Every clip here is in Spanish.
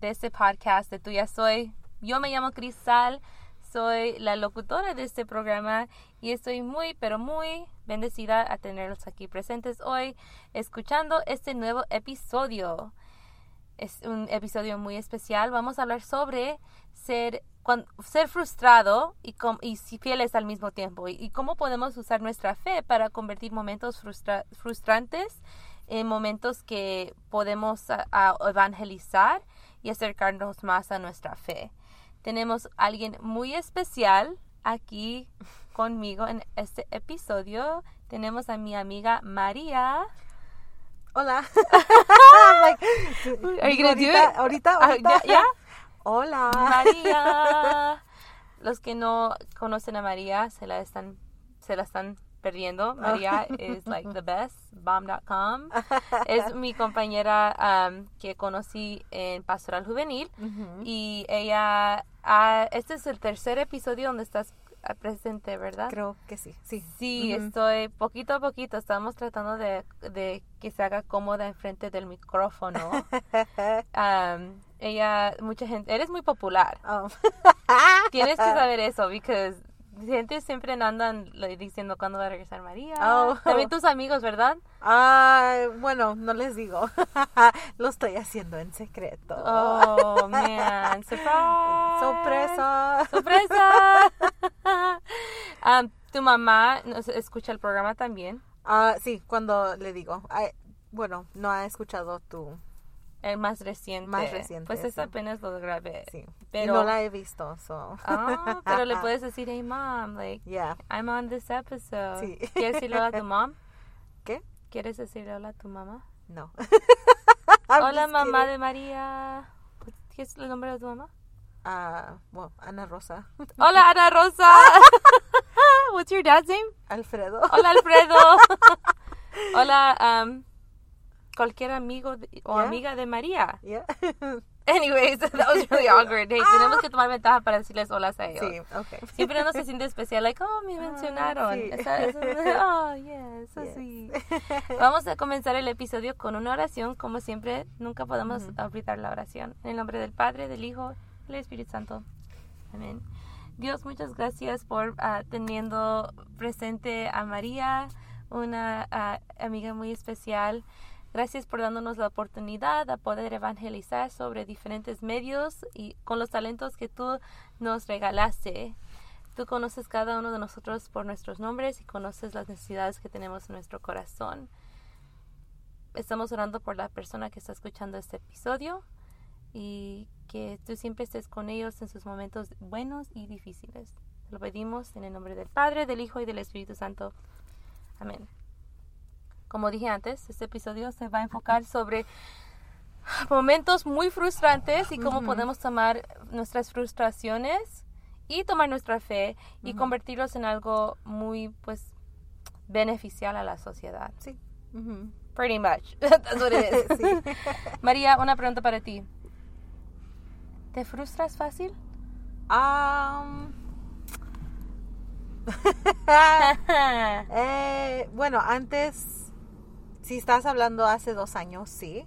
de este podcast de Tuya Soy. Yo me llamo Cristal, soy la locutora de este programa y estoy muy, pero muy bendecida a tenerlos aquí presentes hoy, escuchando este nuevo episodio. Es un episodio muy especial. Vamos a hablar sobre ser, ser frustrado y, y fieles al mismo tiempo y, cómo podemos usar nuestra fe para convertir momentos frustrantes en momentos que podemos evangelizar y acercarnos más a nuestra fe. Tenemos a alguien muy especial aquí conmigo en este episodio. Tenemos a mi amiga María. Hola. ahorita, ahorita, ahorita. ¿Ya? Hola. María. Los que no conocen a María se la están, se la están perdiendo. María es like the best, bomb.com. es mi compañera um, que conocí en Pastoral Juvenil y ella, uh, este es el tercer episodio donde estás presente, ¿verdad? Creo que sí, sí. Sí, estoy poquito a poquito, estamos tratando de, de que se haga cómoda enfrente del micrófono. um, ella, mucha gente, eres muy popular. Oh. Tienes que saber eso, porque gente siempre andan diciendo cuándo va a regresar María. Oh. También tus amigos, ¿verdad? Ah, bueno, no les digo. Lo estoy haciendo en secreto. Oh, man. Surprise. Sorpresa. Sorpresa. um, ¿Tu mamá escucha el programa también? Ah, sí, cuando le digo. bueno, no ha escuchado tu el más reciente. Más reciente. Pues es apenas lo grabé. Sí. Pero, y no la he visto, so. Ah, pero le puedes decir, hey mom, like, yeah. I'm on this episode. Sí. ¿Quieres decirle hola a tu mom? ¿Qué? ¿Quieres decirle hola a tu mamá? No. hola mamá de María. ¿Qué es el nombre de tu mamá? Ah, uh, bueno, Ana Rosa. Hola Ana Rosa. What's your dad's name? Alfredo. Hola Alfredo. hola, um, cualquier amigo o amiga de María. Yeah. Anyways, that was really awkward. Hey, tenemos que tomar ventaja para decirles hola a ellos. Sí, okay. Siempre uno se siente especial, like, oh, me mencionaron. sí. esa, esa, oh, yes, so sweet. Vamos a comenzar el episodio con una oración. Como siempre, nunca podemos olvidar la oración. En el nombre del Padre, del Hijo y del Espíritu Santo. Amén. Dios, muchas gracias por uh, teniendo presente a María, una uh, amiga muy especial. Gracias por dándonos la oportunidad de poder evangelizar sobre diferentes medios y con los talentos que tú nos regalaste. Tú conoces cada uno de nosotros por nuestros nombres y conoces las necesidades que tenemos en nuestro corazón. Estamos orando por la persona que está escuchando este episodio y que tú siempre estés con ellos en sus momentos buenos y difíciles. Lo pedimos en el nombre del Padre, del Hijo y del Espíritu Santo. Amén. Como dije antes, este episodio se va a enfocar sobre momentos muy frustrantes y cómo podemos tomar nuestras frustraciones y tomar nuestra fe y convertirlos en algo muy, pues, beneficial a la sociedad. Sí. Pretty much. That's what it is. sí. María, una pregunta para ti. ¿Te frustras fácil? Um, eh, bueno, antes si estás hablando hace dos años, sí.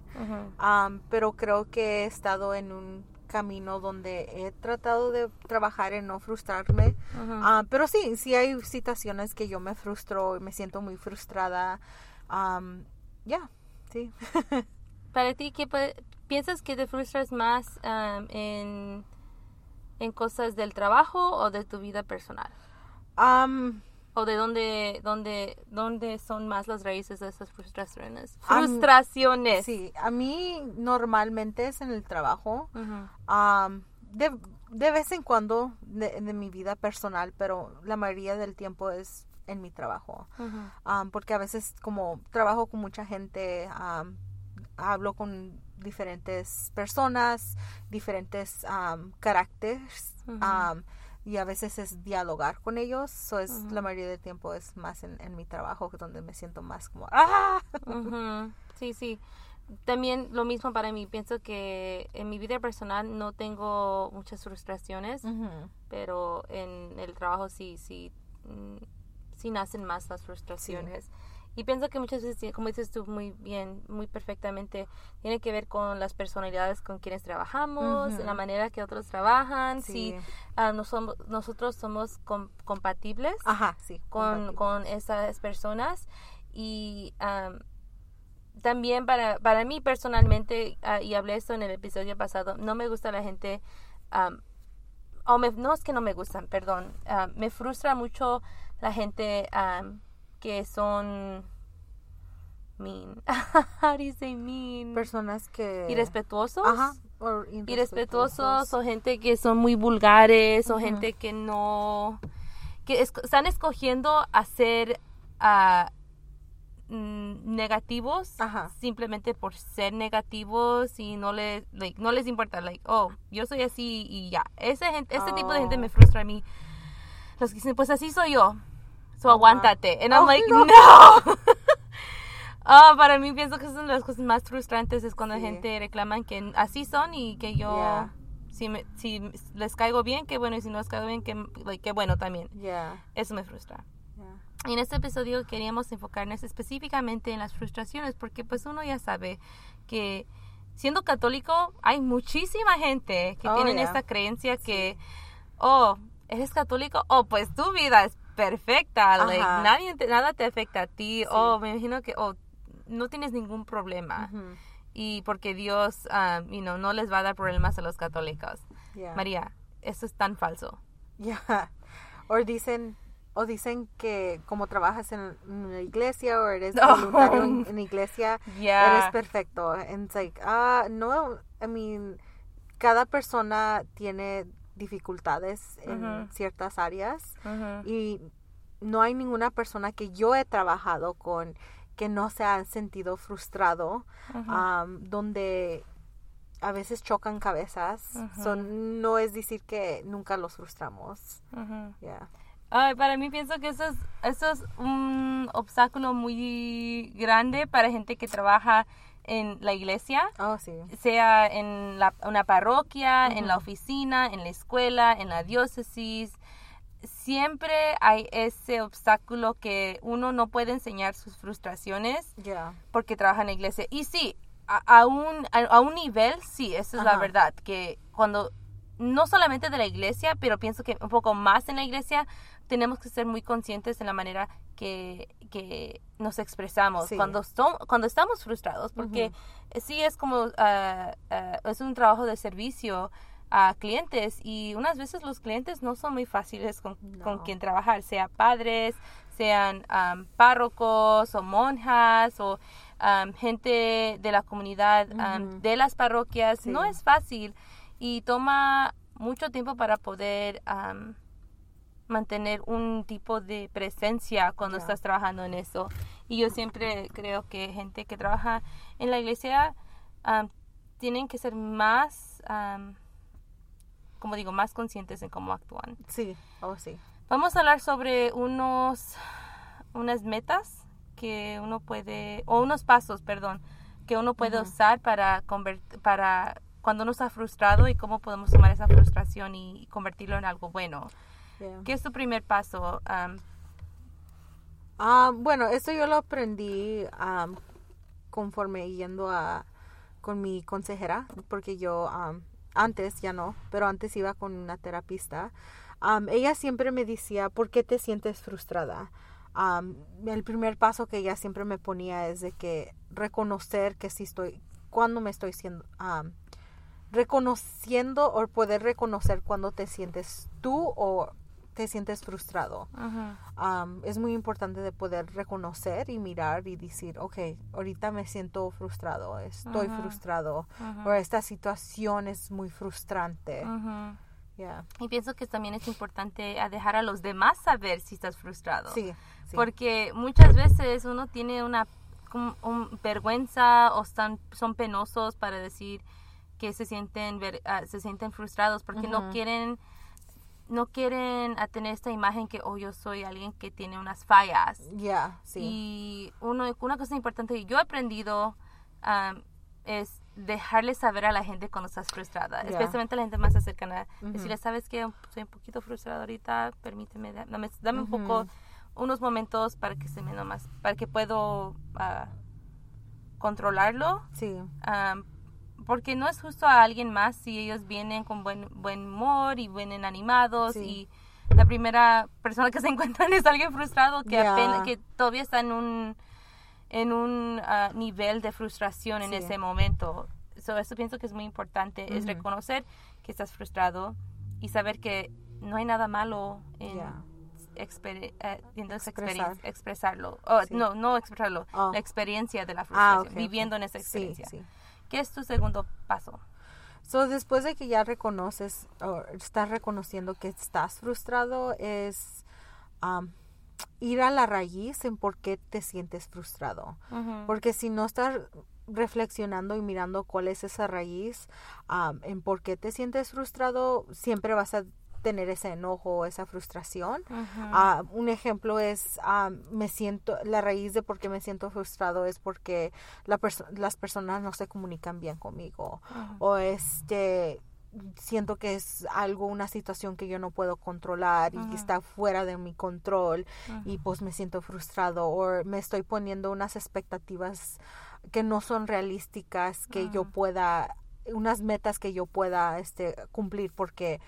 pero creo que he estado en un camino donde he tratado de trabajar en no frustrarme. pero sí, sí hay situaciones que yo me frustro y me siento muy frustrada. ya, sí. Para ti, ¿qué piensas que te frustras más en, en cosas del trabajo o de tu vida personal? ¿O de dónde, dónde, dónde son más las raíces de esas frustraciones? Frustraciones. sí, a mí normalmente es en el trabajo. de, de, vez en cuando de, mi vida personal, pero la mayoría del tiempo es en mi trabajo. porque a veces como trabajo con mucha gente, hablo con diferentes personas, diferentes caracteres y a veces es dialogar con ellos. So es, La mayoría del tiempo es más en, mi trabajo donde me siento más como ¡ah! Sí, sí. También lo mismo para mí. Pienso que en mi vida personal no tengo muchas frustraciones, pero en el trabajo sí, sí, mm, sí nacen más las frustraciones. Y pienso que muchas veces, como dices tú muy bien, muy perfectamente, tiene que ver con las personalidades con quienes trabajamos, la manera que otros trabajan, si ah, no somos, nosotros somos compatibles con, con, esas personas. Y también para, para mí personalmente, ah, y hablé esto en el episodio pasado, no me gusta la gente, o no es que no me gustan, perdón, ah, me frustra mucho la gente que son mean. How do you say mean? Personas que irrespetuosos. Ajá. irrespetuosos o gente que son muy vulgares o gente que no que están escogiendo hacer uh, negativos simplemente por ser negativos y no les no les importa like oh yo soy así y ya ese gente ese tipo de gente me oh. frustra a mí los que dicen pues así soy yo so aguántate. And I'm oh, like, no. oh, para mí pienso que son las cosas más frustrantes es cuando la gente reclama que así son y que yo... Si, me, si les caigo bien, qué bueno, y si no les caigo bien, qué, qué bueno también. Eso me frustra. Y en este episodio queríamos enfocarnos específicamente en las frustraciones, porque pues uno ya sabe que siendo católico hay muchísima gente que oh, tienen esta creencia que, oh, eres católico, oh, pues tu vida es perfecta, like, nadie nada te afecta a ti, o oh, me imagino que oh, no tienes ningún problema. Y porque Dios, um, you know, no les va a dar problemas a los católicos. María, eso es tan falso. Ya. O dicen o dicen que como trabajas en una iglesia o eres voluntario en, en, iglesia, eres perfecto. And like, ah, no, I mean, cada persona tiene dificultades en ciertas áreas y no hay ninguna persona que yo he trabajado con que no se han sentido frustrado, donde a veces chocan cabezas. Son, no es decir que nunca los frustramos. para mí pienso que eso es, eso es un obstáculo muy grande para gente que trabaja en la iglesia, oh, sí. sea en la, una parroquia, en la oficina, en la escuela, en la diócesis. Siempre hay ese obstáculo que uno no puede enseñar sus frustraciones porque trabaja en la iglesia. Y sí, a, un, a, un nivel, sí, eso es la verdad, que cuando, no solamente de la iglesia, pero pienso que un poco más en la iglesia, tenemos que ser muy conscientes en la manera que, que nos expresamos. Cuando, son, cuando estamos frustrados, porque sí es como, ah, es un trabajo de servicio a clientes y unas veces los clientes no son muy fáciles con, con quien trabajar, sea padres, sean párrocos o monjas o gente de la comunidad, de las parroquias, no es fácil y toma mucho tiempo para poder mantener un tipo de presencia cuando estás trabajando en eso. Y yo siempre creo que gente que trabaja en la iglesia tienen que ser más, como digo, más conscientes en cómo actúan. Sí, oh sí. Vamos a hablar sobre unos, unas metas que uno puede, o unos pasos, perdón, que uno puede usar para, para cuando uno está frustrado y cómo podemos tomar esa frustración y convertirlo en algo bueno. ¿Qué es tu primer paso? Ah, bueno, esto yo lo aprendí conforme yendo a con mi consejera, porque yo antes ya no, pero antes iba con una terapista. ella siempre me decía, ¿por qué te sientes frustrada? el primer paso que ella siempre me ponía es de que reconocer que sí estoy, cuando me estoy siendo, reconociendo o poder reconocer cuando te sientes tú o te sientes frustrado. es muy importante de poder reconocer y mirar y decir, ok, ahorita me siento frustrado, estoy frustrado, o esta situación es muy frustrante. Y pienso que también es importante dejar a los demás saber si estás frustrado. Sí, Porque muchas veces uno tiene una vergüenza o están, son penosos para decir que se sienten, ah, se sienten frustrados porque no quieren no quieren tener esta imagen que, oh, yo soy alguien que tiene unas fallas. Ya, sí. Y uno, una cosa importante que yo he aprendido es dejarle saber a la gente cuando estás frustrada, especialmente a la gente más cercana. Decirle, ¿sabes que Soy un poquito frustrada ahorita, permíteme, dame, dame un poco unos momentos para que se me nomás, para que puedo uh, controlarlo. Sí. Um, porque no es justo a alguien más si ellos vienen con buen, buen humor y vienen animados y la primera persona que se encuentran es alguien frustrado que apenas, que todavía está en un en un uh, nivel de frustración en ese momento. So, eso pienso que es muy importante, es reconocer que estás frustrado y saber que no hay nada malo en eh, expresarlo. Oh, no, no expresarlo, oh. la experiencia de la ah, frustración, viviendo en esa experiencia. ¿Qué es tu segundo paso? So, después de que ya reconoces o estás reconociendo que estás frustrado, es um, ir a la raíz en por qué te sientes frustrado. Porque si no estás reflexionando y mirando cuál es esa raíz, um, en por qué te sientes frustrado, siempre vas a tener ese enojo, esa frustración. Ah, un ejemplo es, ah, me siento, la raíz de por qué me siento frustrado es porque la las personas no se comunican bien conmigo. O este, siento que es algo, una situación que yo no puedo controlar y que está fuera de mi control y pues me siento frustrado o me estoy poniendo unas expectativas que no son realísticas que yo pueda unas metas que yo pueda este cumplir porque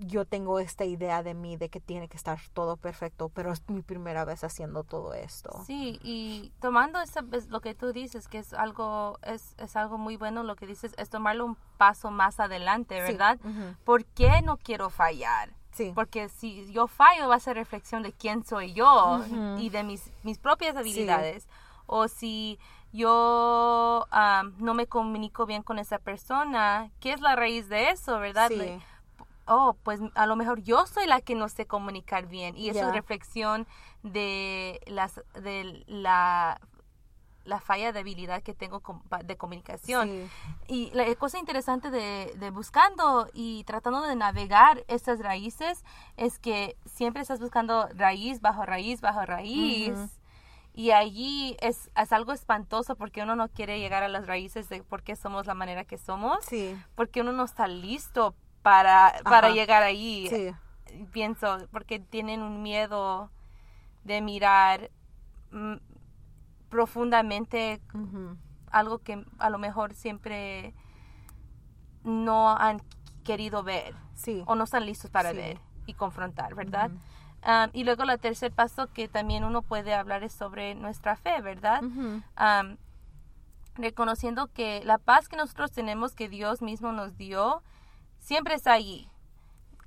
yo tengo esta idea de mí de que tiene que estar todo perfecto, pero es mi primera vez haciendo todo esto. Sí, y tomando esa, lo que tú dices, que es algo, es, es algo muy bueno, lo que dices es tomarlo un paso más adelante, ¿verdad? ¿Por qué no quiero fallar? Sí. Porque si yo fallo va a ser reflexión de quién soy yo y de mis, mis propias habilidades. O si yo no me comunico bien con esa persona, ¿qué es la raíz de eso, verdad? Sí oh, pues a lo mejor yo soy la que no sé comunicar bien y eso es reflexión de las de la la falla de habilidad que tengo de comunicación. Y la cosa interesante de, de, buscando y tratando de navegar estas raíces es que siempre estás buscando raíz bajo raíz bajo raíz. Y allí es, es, algo espantoso porque uno no quiere llegar a las raíces de por qué somos la manera que somos. Sí. Porque uno no está listo para, para llegar ahí. Pienso, porque tienen un miedo de mirar mm, profundamente algo que a lo mejor siempre no han querido ver o no están listos para ver y confrontar, ¿verdad? y luego el tercer paso que también uno puede hablar es sobre nuestra fe, ¿verdad? reconociendo que la paz que nosotros tenemos, que Dios mismo nos dio, siempre está allí.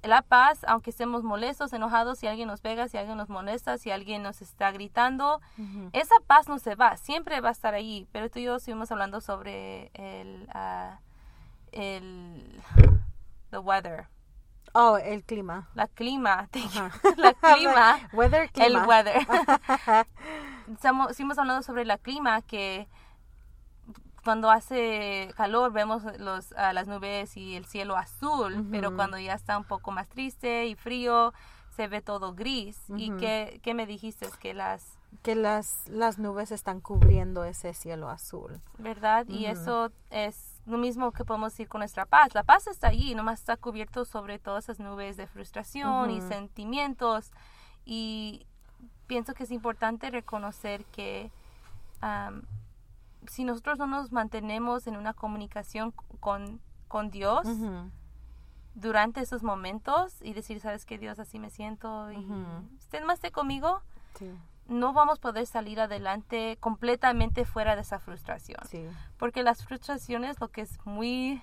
La paz, aunque estemos molestos, enojados, si alguien nos pega, si alguien nos molesta, si alguien nos está gritando, esa paz no se va, siempre va a estar allí. Pero tú y yo estuvimos hablando sobre el, uh, el the weather. Oh, el clima. La clima. la clima. weather, clima. El weather. estuvimos hablando sobre la clima que cuando hace calor vemos los, las nubes y el cielo azul, pero cuando ya está un poco más triste y frío, se ve todo gris. ¿Y qué, qué, me dijiste? Que las... Que las, las nubes están cubriendo ese cielo azul. ¿Verdad? Y eso es lo mismo que podemos decir con nuestra paz. La paz está allí, nomás está cubierto sobre todas esas nubes de frustración y sentimientos. Y pienso que es importante reconocer que si nosotros no nos mantenemos en una comunicación con, con Dios durante esos momentos y decir, sabes que Dios, así me siento y usted más esté conmigo, no vamos a poder salir adelante completamente fuera de esa frustración. Porque las frustraciones, lo que es muy...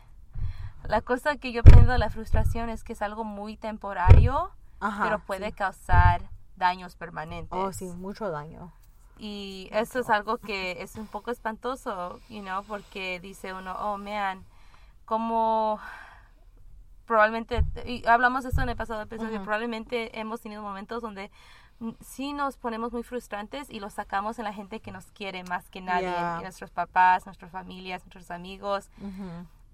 La cosa que yo aprendo de la frustración es que es algo muy temporario, pero puede causar daños permanentes. Oh, sí, mucho daño. Y eso es algo que es un poco espantoso, you know, porque dice uno, oh, man, como probablemente, y hablamos de esto en el pasado episodio, probablemente hemos tenido momentos donde sí nos ponemos muy frustrantes y lo sacamos en la gente que nos quiere más que nadie, nuestros papás, nuestras familias, nuestros amigos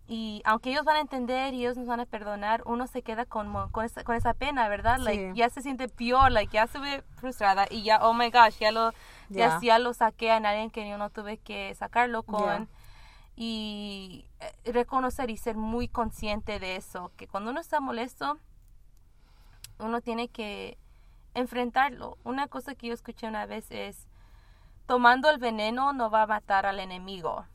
y aunque ellos van a entender y ellos nos van a perdonar, uno se queda con, con, esa, con esa pena, ¿verdad? Like, ya se siente peor, like, ya se ve frustrada y ya, oh my gosh, ya lo, ya, ya lo saqué a nadie que yo no tuve que sacarlo con. Y eh, reconocer y ser muy consciente de eso, que cuando uno está molesto, uno tiene que enfrentarlo. Una cosa que yo escuché una vez es, tomando el veneno no va a matar al enemigo.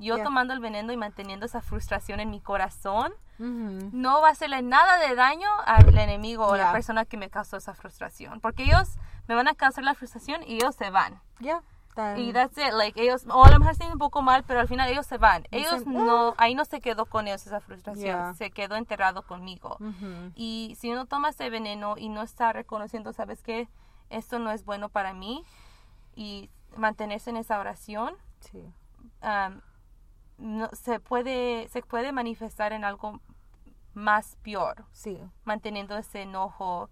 Yo tomando el veneno y manteniendo esa frustración en mi corazón, no va a hacerle nada de daño al enemigo o a la persona que me causó esa frustración. Porque ellos me van a causar la frustración y ellos se van. Ya. Y that's it, like ellos, o a lo mejor un poco mal, pero al final ellos se van. Ellos no, ah". ahí no se quedó con ellos esa frustración, se quedó enterrado conmigo. Y si uno toma ese veneno y no está reconociendo, ¿sabes qué? Esto no es bueno para mí y mantenerse en esa oración, no, se, puede, se puede manifestar en algo más peor, sí. manteniendo ese enojo.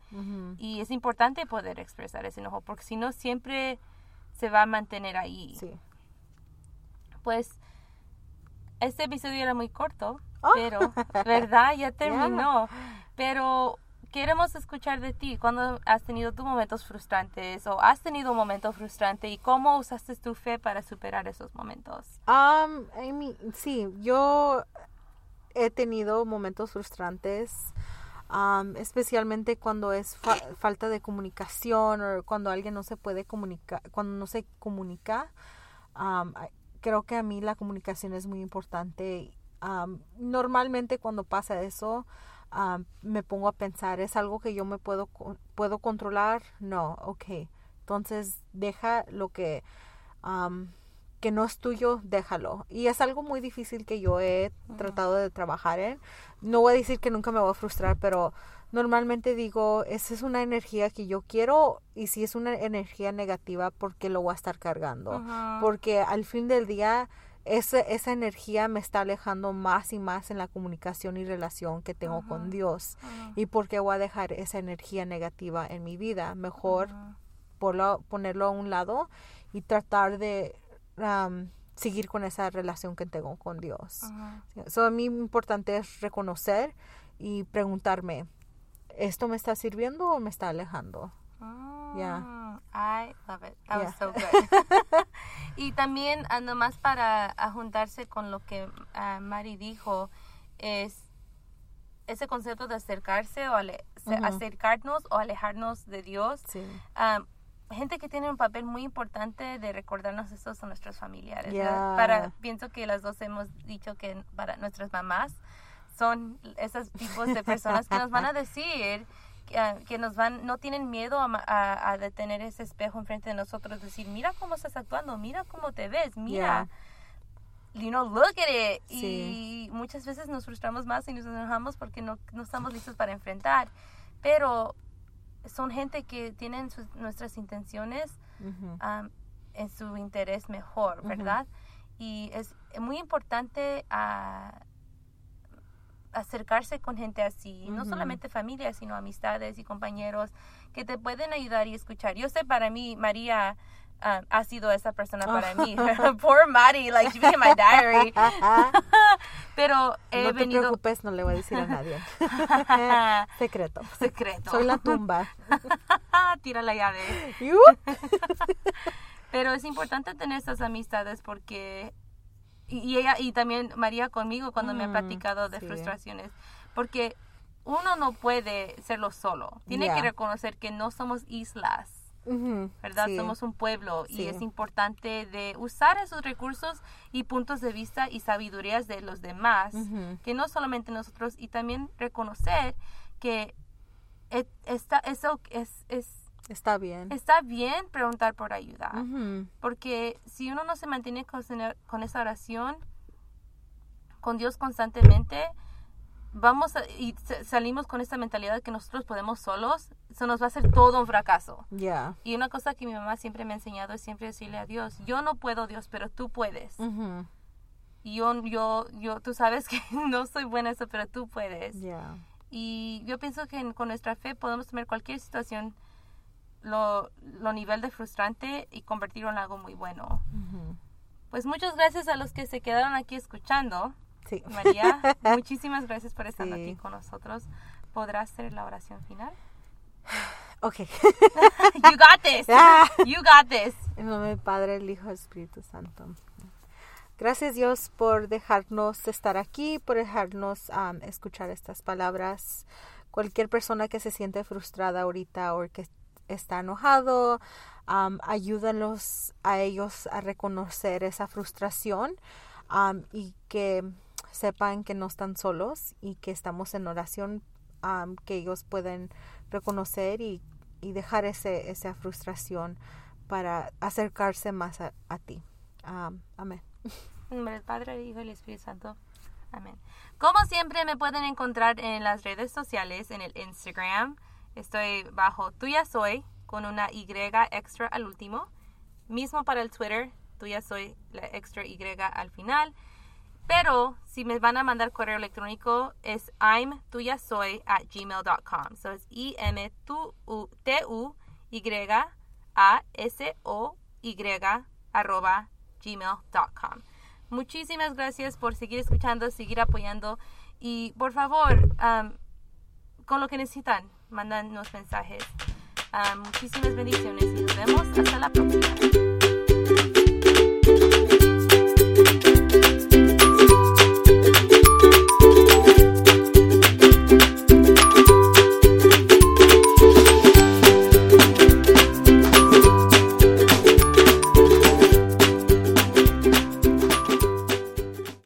Y es importante poder expresar ese enojo, porque si no, siempre se va a mantener ahí. Sí. Pues este episodio era muy corto, oh. pero, ¿verdad? Ya terminó. Pero queremos escuchar de ti cuando has tenido tus momentos frustrantes o has tenido un momento frustrante y cómo usaste tu fe para superar esos momentos. Um, sí, yo he tenido momentos frustrantes especialmente cuando es falta de comunicación o cuando alguien no se puede comunicar, cuando no se comunica. creo que a mí la comunicación es muy importante. normalmente cuando pasa eso, me pongo a pensar, ¿es algo que yo me puedo, puedo controlar? No, ok. Entonces deja lo que que no es tuyo, déjalo. Y es algo muy difícil que yo he tratado de trabajar en. No voy a decir que nunca me voy a frustrar, pero normalmente digo, esa es una energía que yo quiero y si es una energía negativa, porque lo voy a estar cargando? Porque al fin del día, esa, esa energía me está alejando más y más en la comunicación y relación que tengo con Dios. ¿Y porque voy a dejar esa energía negativa en mi vida? Mejor ponerlo a un lado y tratar de seguir con esa relación que tengo con Dios. So, a mí importante es reconocer y preguntarme, ¿esto me está sirviendo o me está alejando? Yeah. I love it. That was so good. y también, ah, nomás para juntarse con lo que uh, Mari dijo, es ese concepto de acercarse o acercarnos o alejarnos de Dios. Sí gente que tiene un papel muy importante de recordarnos eso son nuestros familiares. Para, pienso que las dos hemos dicho que para nuestras mamás son esos tipos de personas que nos van a decir que, nos van, no tienen miedo a, detener ese espejo enfrente de nosotros, decir, mira cómo estás actuando, mira cómo te ves, mira. You know, look at it. Y muchas veces nos frustramos más y nos enojamos porque no, no estamos listos para enfrentar. Pero son gente que tienen nuestras intenciones en su interés mejor, ¿verdad? Y es muy importante ah, acercarse con gente así, no solamente familia, sino amistades y compañeros que te pueden ayudar y escuchar. Yo sé para mí, María, Um, ha sido esa persona para mí. Poor Mari, like she in my diary. Pero he no te preocupes, no le voy a decir a nadie. Secreto. Secreto. Soy la tumba. Tira la llave. Pero es importante tener esas amistades porque y, ella y también María conmigo cuando me ha mm, platicado de frustraciones porque uno no puede serlo solo. Tiene que reconocer que no somos islas ¿verdad? Somos un pueblo y es importante de usar esos recursos y puntos de vista y sabidurías de los demás, que no solamente nosotros, y también reconocer que está, eso es, Está bien. Está bien preguntar por ayuda. Porque si uno no se mantiene con, con, esa oración con Dios constantemente, vamos y salimos con esta mentalidad de que nosotros podemos solos, eso nos va a hacer todo un fracaso. Ya. Y una cosa que mi mamá siempre me ha enseñado es siempre decirle a Dios, yo no puedo Dios, pero tú puedes. Y yo, yo, yo, tú sabes que no soy buena en eso, pero tú puedes. Ya. Y yo pienso que con nuestra fe podemos tomar cualquier situación, lo, lo nivel de frustrante y convertirlo en algo muy bueno. Pues muchas gracias a los que se quedaron aquí escuchando. María, muchísimas gracias por estar aquí con nosotros. ¿Podrás hacer la oración final? Ok. you got this. You got this. En nombre del Padre, el Hijo el Espíritu Santo. Gracias Dios por dejarnos estar aquí, por dejarnos escuchar estas palabras. cualquier persona que se siente frustrada ahorita o que está enojado, um, a ellos a reconocer esa frustración y que sepan que no están solos y que estamos en oración, que ellos pueden reconocer y, y dejar ese, esa frustración para acercarse más a, ti. amén. En nombre del Padre, Hijo y Espíritu Santo. Amén. Como siempre me pueden encontrar en las redes sociales, en el Instagram. Estoy bajo Tuya Soy con una Y extra al último. Mismo para el Twitter, Tuya Soy la extra Y al final. Pero si me van a mandar correo electrónico es I'm tuya soy at gmail.com. So es I M T U Y A S O Y arroba gmail.com. Muchísimas gracias por seguir escuchando, seguir apoyando y por favor, con lo que necesitan, mándanos mensajes. muchísimas bendiciones y nos vemos hasta la próxima.